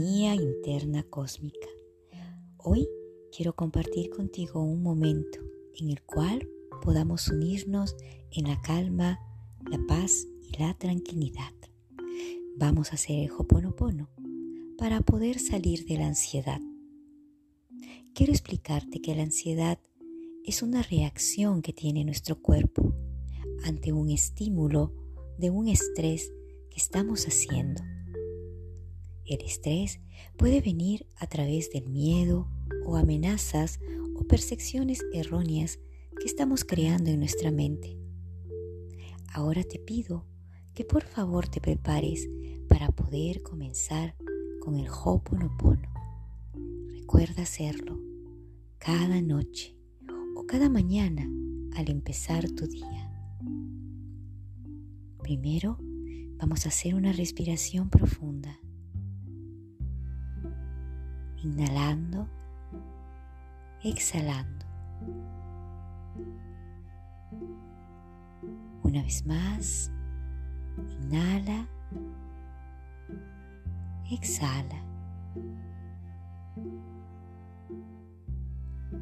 interna cósmica. Hoy quiero compartir contigo un momento en el cual podamos unirnos en la calma, la paz y la tranquilidad. Vamos a hacer el Hoponopono para poder salir de la ansiedad. Quiero explicarte que la ansiedad es una reacción que tiene nuestro cuerpo ante un estímulo de un estrés que estamos haciendo. El estrés puede venir a través del miedo o amenazas o percepciones erróneas que estamos creando en nuestra mente. Ahora te pido que por favor te prepares para poder comenzar con el Hoponopono. Recuerda hacerlo cada noche o cada mañana al empezar tu día. Primero, vamos a hacer una respiración profunda. Inhalando, exhalando. Una vez más, inhala, exhala.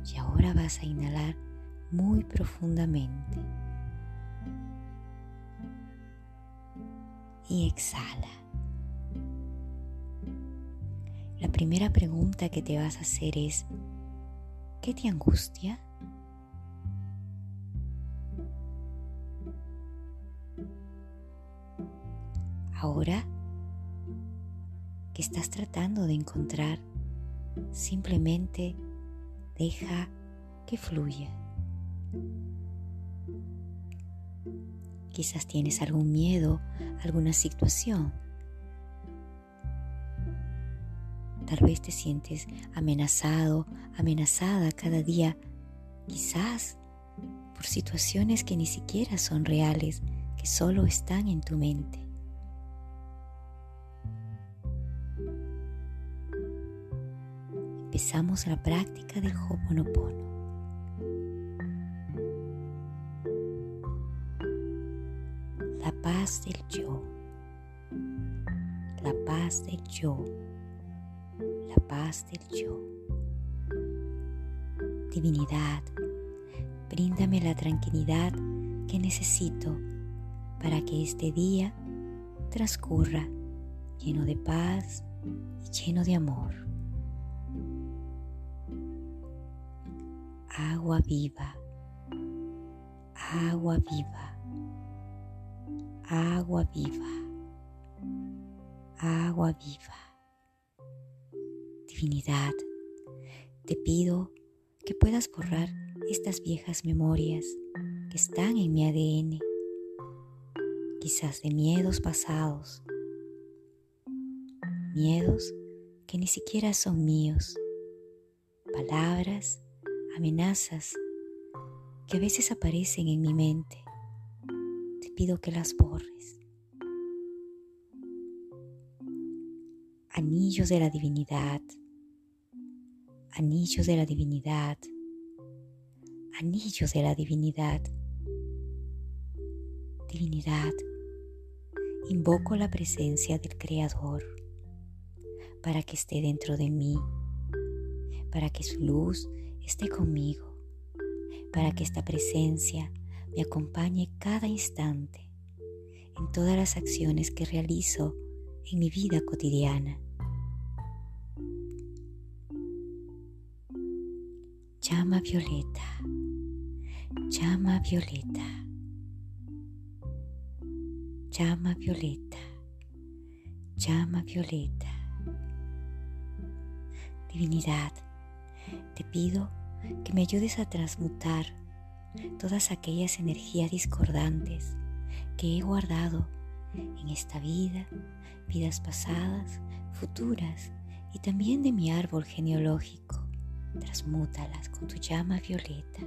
Y ahora vas a inhalar muy profundamente. Y exhala. La primera pregunta que te vas a hacer es, ¿qué te angustia? Ahora que estás tratando de encontrar, simplemente deja que fluya. Quizás tienes algún miedo, alguna situación. Tal vez te sientes amenazado, amenazada cada día, quizás por situaciones que ni siquiera son reales, que solo están en tu mente. empezamos la práctica del Hoponopono. La paz del yo. La paz del yo. La paz del yo. Divinidad, bríndame la tranquilidad que necesito para que este día transcurra lleno de paz y lleno de amor. agua viva, agua viva, agua viva, agua viva. Divinidad, te pido que puedas borrar estas viejas memorias que están en mi ADN, quizás de miedos pasados, miedos que ni siquiera son míos, palabras amenazas que a veces aparecen en mi mente. Te pido que las borres. Anillos de la divinidad, anillos de la divinidad, anillos de la divinidad. Divinidad, invoco la presencia del Creador para que esté dentro de mí, para que su luz esté conmigo, para que esta presencia me acompañe cada instante en todas las acciones que realizo en mi vida cotidiana. Violeta, llama violeta, llama violeta, llama violeta. Divinidad, te pido que me ayudes a transmutar todas aquellas energías discordantes que he guardado en esta vida, vidas pasadas, futuras y también de mi árbol genealógico. Transmútalas con tu llama violeta.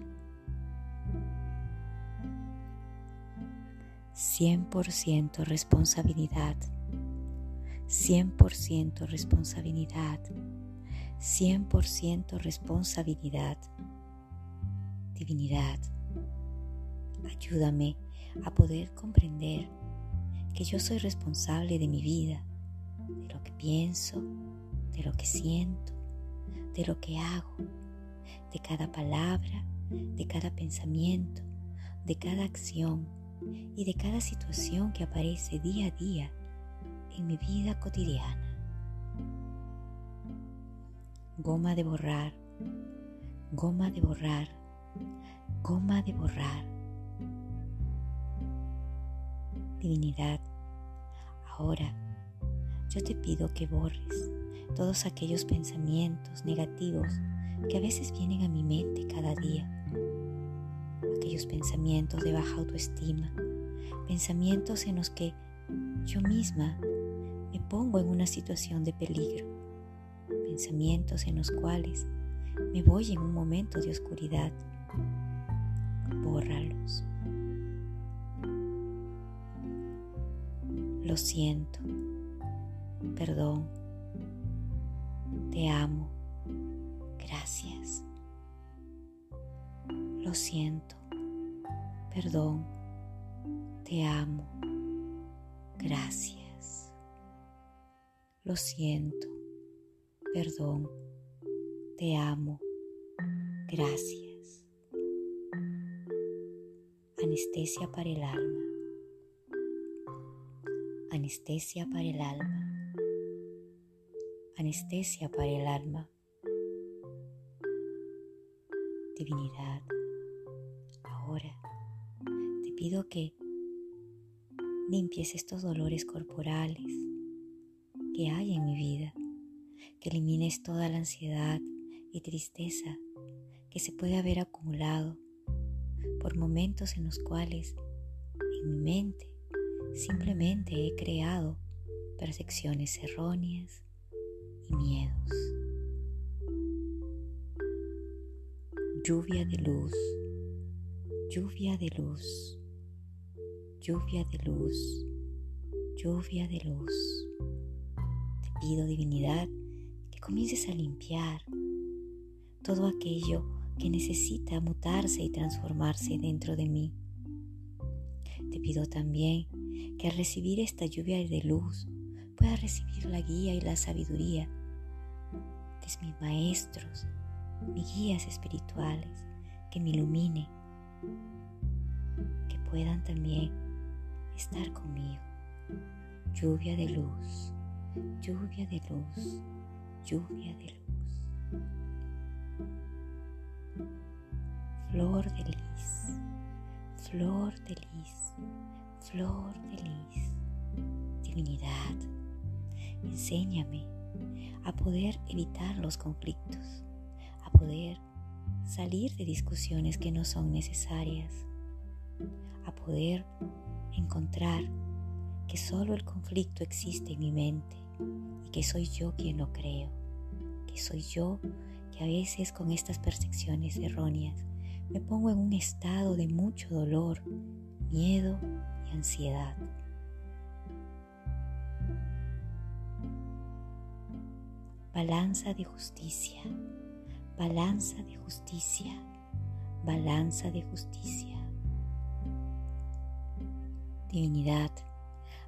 100% responsabilidad. 100% responsabilidad. 100% responsabilidad. Divinidad, ayúdame a poder comprender que yo soy responsable de mi vida, de lo que pienso, de lo que siento, de lo que hago, de cada palabra, de cada pensamiento, de cada acción y de cada situación que aparece día a día en mi vida cotidiana. Goma de borrar, goma de borrar, goma de borrar. Divinidad, ahora yo te pido que borres todos aquellos pensamientos negativos que a veces vienen a mi mente cada día. Aquellos pensamientos de baja autoestima, pensamientos en los que yo misma me pongo en una situación de peligro, pensamientos en los cuales me voy en un momento de oscuridad. Bórralos. Lo siento. Perdón. Te amo. Gracias. Lo siento. Perdón. Te amo. Gracias. Lo siento. Perdón. Te amo. Gracias. Anestesia para el alma. Anestesia para el alma. Anestesia para el alma. Divinidad, ahora te pido que limpies estos dolores corporales que hay en mi vida, que elimines toda la ansiedad y tristeza que se puede haber acumulado por momentos en los cuales en mi mente simplemente he creado percepciones erróneas y miedos. Lluvia de luz, lluvia de luz, lluvia de luz, lluvia de luz. Te pido, divinidad, que comiences a limpiar todo aquello que necesita mutarse y transformarse dentro de mí. Te pido también que al recibir esta lluvia de luz pueda recibir la guía y la sabiduría de mis maestros, mis guías espirituales, que me iluminen, que puedan también estar conmigo. Lluvia de luz, lluvia de luz, lluvia de luz. Flor de lis, flor de lis flor de lis, divinidad, enséñame a poder evitar los conflictos, a poder salir de discusiones que no son necesarias, a poder encontrar que solo el conflicto existe en mi mente y que soy yo quien lo creo, que soy yo que a veces con estas percepciones erróneas me pongo en un estado de mucho dolor, miedo ansiedad. Balanza de justicia, balanza de justicia, balanza de justicia. Divinidad,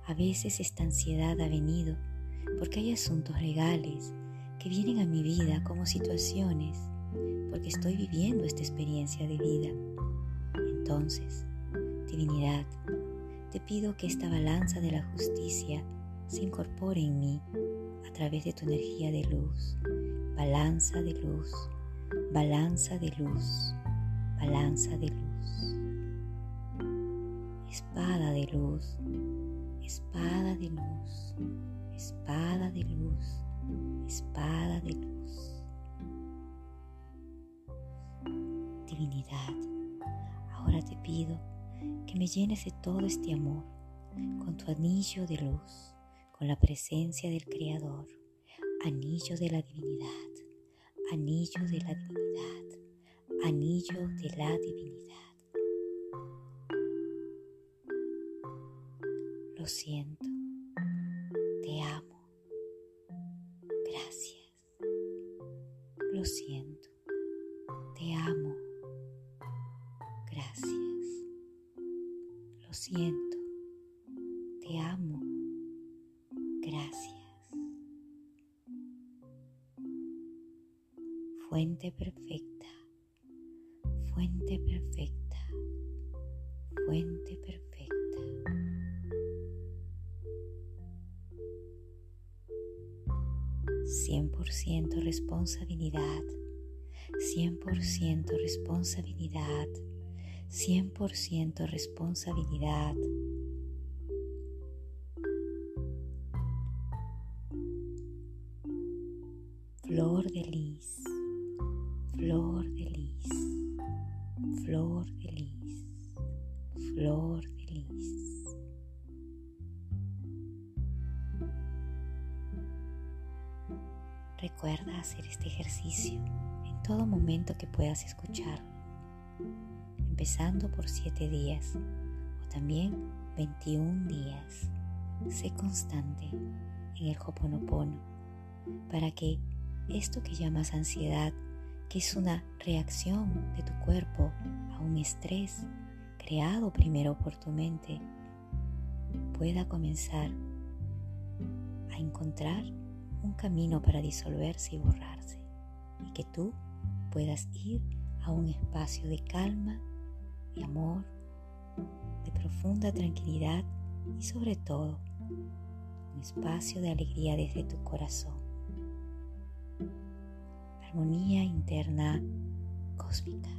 a veces esta ansiedad ha venido porque hay asuntos legales que vienen a mi vida como situaciones, porque estoy viviendo esta experiencia de vida. Entonces, divinidad, te pido que esta balanza de la justicia se incorpore en mí a través de tu energía de luz. Balanza de luz, balanza de luz, balanza de luz. Espada de luz, espada de luz, espada de luz, espada de luz. Divinidad, ahora te pido que me llenes de todo este amor, con tu anillo de luz, con la presencia del Creador, anillo de la divinidad, anillo de la divinidad, anillo de la divinidad. Lo siento, te amo, gracias, lo siento, te amo, gracias. Siento, te amo, fuente perfecta, fuente perfecta, fuente perfecta. Cien por ciento responsabilidad, cien por ciento responsabilidad, cien por ciento responsabilidad. Flor de. Recuerda hacer este ejercicio en todo momento que puedas escuchar, empezando por 7 días o también 21 días. Sé constante en el Hoponopono para que esto que llamas ansiedad, que es una reacción de tu cuerpo a un estrés creado primero por tu mente, pueda comenzar a encontrar un camino para disolverse y borrarse y que tú puedas ir a un espacio de calma, de amor, de profunda tranquilidad y sobre todo un espacio de alegría desde tu corazón armonía interna cósmica.